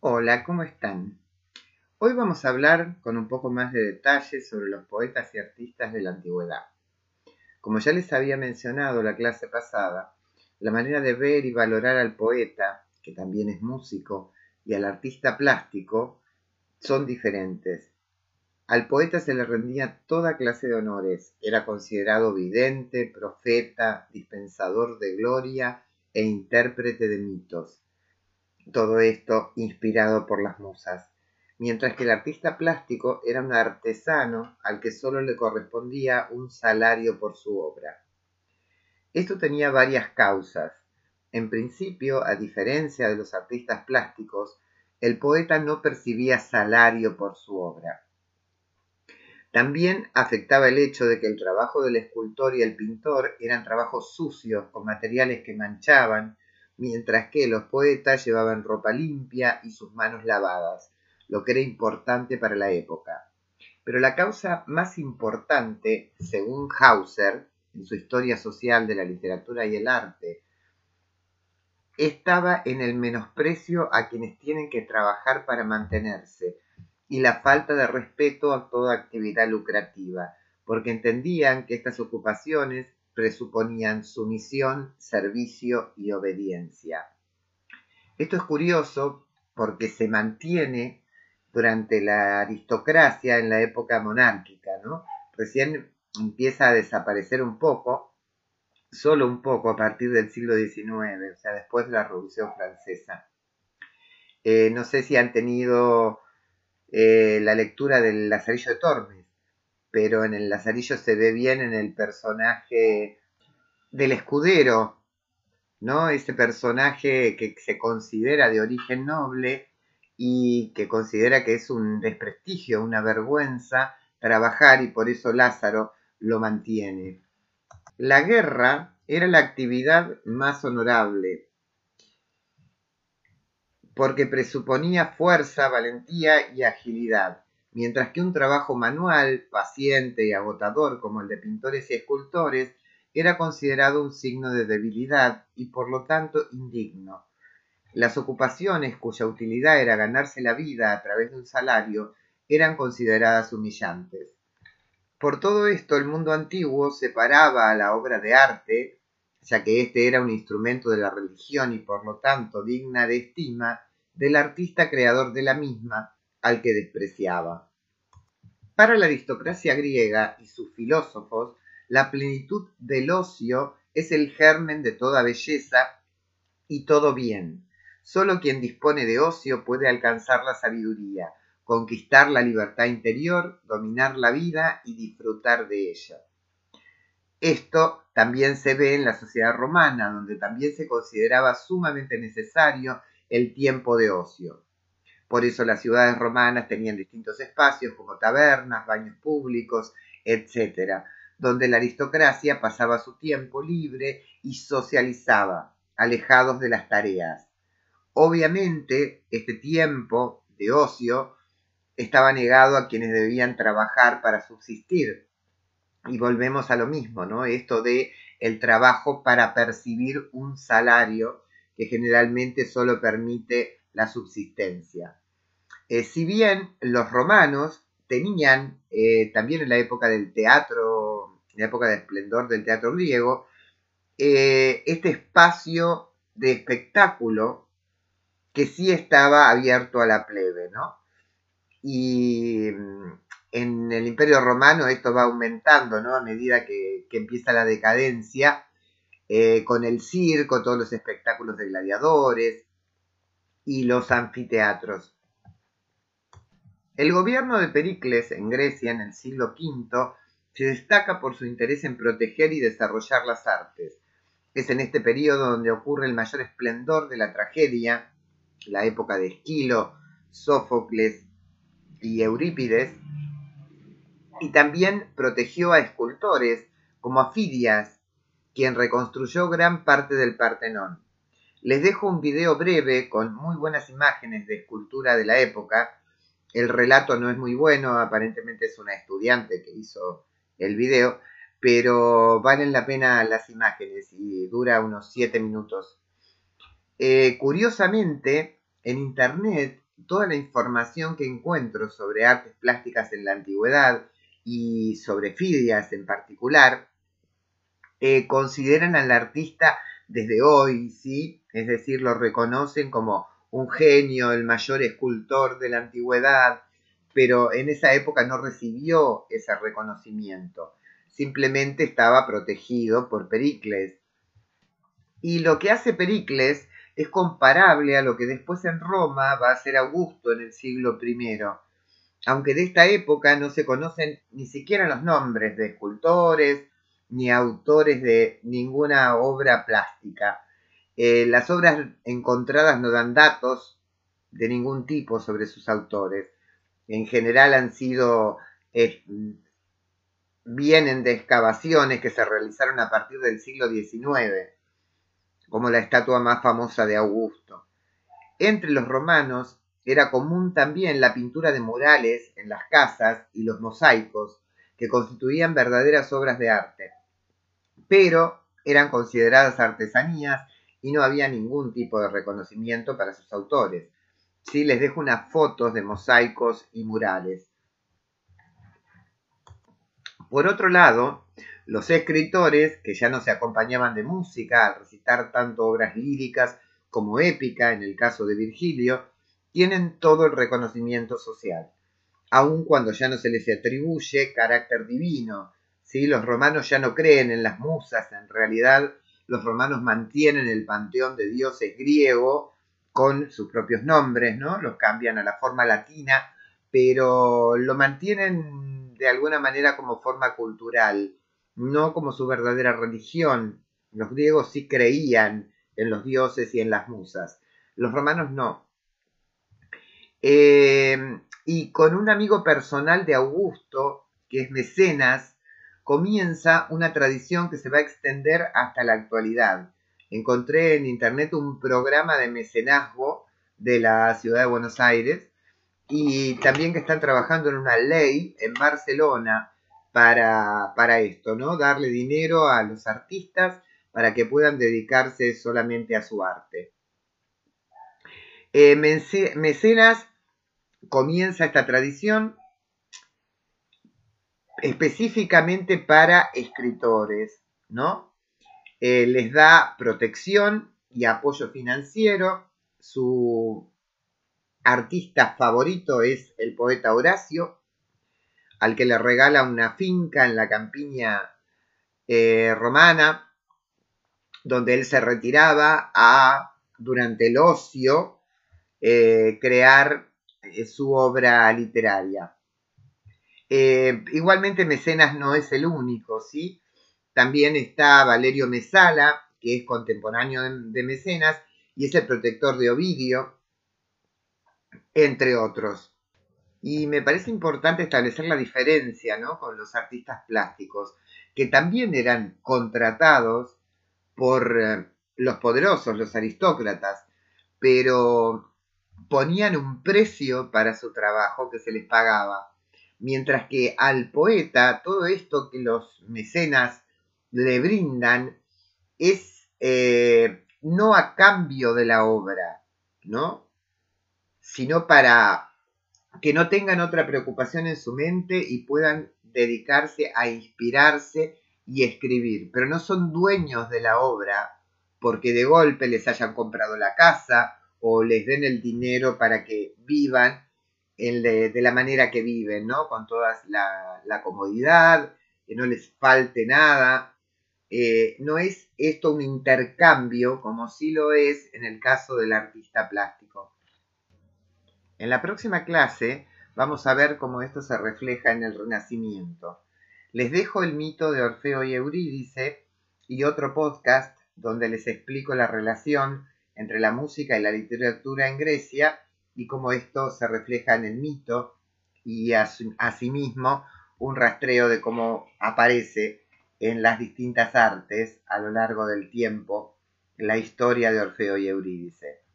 Hola, ¿cómo están? Hoy vamos a hablar con un poco más de detalle sobre los poetas y artistas de la antigüedad. Como ya les había mencionado la clase pasada, la manera de ver y valorar al poeta, que también es músico, y al artista plástico son diferentes. Al poeta se le rendía toda clase de honores, era considerado vidente, profeta, dispensador de gloria e intérprete de mitos. Todo esto inspirado por las musas, mientras que el artista plástico era un artesano al que solo le correspondía un salario por su obra. Esto tenía varias causas. En principio, a diferencia de los artistas plásticos, el poeta no percibía salario por su obra. También afectaba el hecho de que el trabajo del escultor y el pintor eran trabajos sucios, con materiales que manchaban, mientras que los poetas llevaban ropa limpia y sus manos lavadas, lo que era importante para la época. Pero la causa más importante, según Hauser, en su historia social de la literatura y el arte, estaba en el menosprecio a quienes tienen que trabajar para mantenerse, y la falta de respeto a toda actividad lucrativa, porque entendían que estas ocupaciones presuponían sumisión, servicio y obediencia. Esto es curioso porque se mantiene durante la aristocracia en la época monárquica, ¿no? Recién empieza a desaparecer un poco, solo un poco a partir del siglo XIX, o sea, después de la Revolución Francesa. Eh, no sé si han tenido eh, la lectura del Lazarillo de Tormes, pero en el Lazarillo se ve bien en el personaje del escudero, ¿no? Ese personaje que se considera de origen noble y que considera que es un desprestigio, una vergüenza trabajar y por eso Lázaro lo mantiene. La guerra era la actividad más honorable, porque presuponía fuerza, valentía y agilidad, mientras que un trabajo manual, paciente y agotador como el de pintores y escultores era considerado un signo de debilidad y por lo tanto indigno. Las ocupaciones cuya utilidad era ganarse la vida a través de un salario eran consideradas humillantes. Por todo esto el mundo antiguo separaba a la obra de arte, ya que éste era un instrumento de la religión y por lo tanto digna de estima, del artista creador de la misma, al que despreciaba. Para la aristocracia griega y sus filósofos, la plenitud del ocio es el germen de toda belleza y todo bien. Solo quien dispone de ocio puede alcanzar la sabiduría, conquistar la libertad interior, dominar la vida y disfrutar de ella. Esto también se ve en la sociedad romana, donde también se consideraba sumamente necesario el tiempo de ocio. Por eso las ciudades romanas tenían distintos espacios como tabernas, baños públicos, etc., donde la aristocracia pasaba su tiempo libre y socializaba, alejados de las tareas. Obviamente, este tiempo de ocio estaba negado a quienes debían trabajar para subsistir. Y volvemos a lo mismo, ¿no? Esto de el trabajo para percibir un salario que generalmente solo permite la subsistencia. Eh, si bien los romanos tenían, eh, también en la época del teatro, en la época de esplendor del teatro griego, eh, este espacio de espectáculo que sí estaba abierto a la plebe, ¿no? Y mm, en el Imperio Romano esto va aumentando, ¿no? A medida que, empieza la decadencia con el circo, todos los espectáculos de gladiadores y los anfiteatros. El gobierno de Pericles en Grecia en el siglo V se destaca por su interés en proteger y desarrollar las artes. Es en este periodo donde ocurre el mayor esplendor de la tragedia, la época de Esquilo, Sófocles y Eurípides, y también protegió a escultores como Afidias, quien reconstruyó gran parte del Partenón. Les dejo un video breve con muy buenas imágenes de escultura de la época. El relato no es muy bueno, aparentemente es una estudiante que hizo el video, pero valen la pena las imágenes y dura unos 7 minutos. Eh, curiosamente, en internet toda la información que encuentro sobre artes plásticas en la antigüedad y sobre Fidias en particular, eh, consideran al artista desde hoy, ¿sí? Es decir, lo reconocen como un genio, el mayor escultor de la antigüedad, pero en esa época no recibió ese reconocimiento. Simplemente estaba protegido por Pericles. Y lo que hace Pericles es comparable a lo que después en Roma va a hacer Augusto en el siglo I. Aunque de esta época no se conocen ni siquiera los nombres de escultores ni autores de ninguna obra plástica. Eh, las obras encontradas no dan datos de ningún tipo sobre sus autores. En general han sido, eh, vienen de excavaciones que se realizaron a partir del siglo XIX, como la estatua más famosa de Augusto. Entre los romanos era común también la pintura de murales en las casas y los mosaicos, que constituían verdaderas obras de arte. Pero eran consideradas artesanías y no había ningún tipo de reconocimiento para sus autores. Sí, les dejo unas fotos de mosaicos y murales. Por otro lado, los escritores, que ya no se acompañaban de música al recitar tanto obras líricas como épica, en el caso de Virgilio, tienen todo el reconocimiento social, aun cuando ya no se les atribuye carácter divino. ¿Sí? Los romanos ya no creen en las musas, en realidad los romanos mantienen el panteón de dioses griego con sus propios nombres, ¿no? Los cambian a la forma latina, pero lo mantienen de alguna manera como forma cultural, no como su verdadera religión. Los griegos sí creían en los dioses y en las musas, los romanos no. Eh, y con un amigo personal de Augusto, que es Mecenas, comienza una tradición que se va a extender hasta la actualidad. Encontré en internet un programa de mecenazgo de la ciudad de Buenos Aires y también que están trabajando en una ley en Barcelona para, para esto, ¿no? Darle dinero a los artistas para que puedan dedicarse solamente a su arte. Eh, mecenas comienza esta tradición específicamente para escritores, ¿no? Eh, les da protección y apoyo financiero. Su artista favorito es el poeta Horacio, al que le regala una finca en la campiña eh, romana, donde él se retiraba a, durante el ocio, eh, crear su obra literaria. Eh, igualmente Mecenas no es el único, ¿sí? También está Valerio Mesala, que es contemporáneo de, Mecenas y es el protector de Ovidio, entre otros. Y me parece importante establecer la diferencia ¿no? con los artistas plásticos, que también eran contratados por eh, los poderosos, los aristócratas, pero ponían un precio para su trabajo que se les pagaba mientras que al poeta todo esto que los mecenas le brindan es eh, no a cambio de la obra, ¿no? Sino para que no tengan otra preocupación en su mente y puedan dedicarse a inspirarse y escribir, pero no son dueños de la obra porque de golpe les hayan comprado la casa o les den el dinero para que vivan de, la manera que viven, ¿no? Con toda la, comodidad, que no les falte nada. Eh, no es esto un intercambio como sí lo es en el caso del artista plástico. En la próxima clase vamos a ver cómo esto se refleja en el Renacimiento. Les dejo el mito de Orfeo y Eurídice y otro podcast donde les explico la relación entre la música y la literatura en Grecia y cómo esto se refleja en el mito y asimismo un rastreo de cómo aparece en las distintas artes a lo largo del tiempo la historia de Orfeo y Eurídice.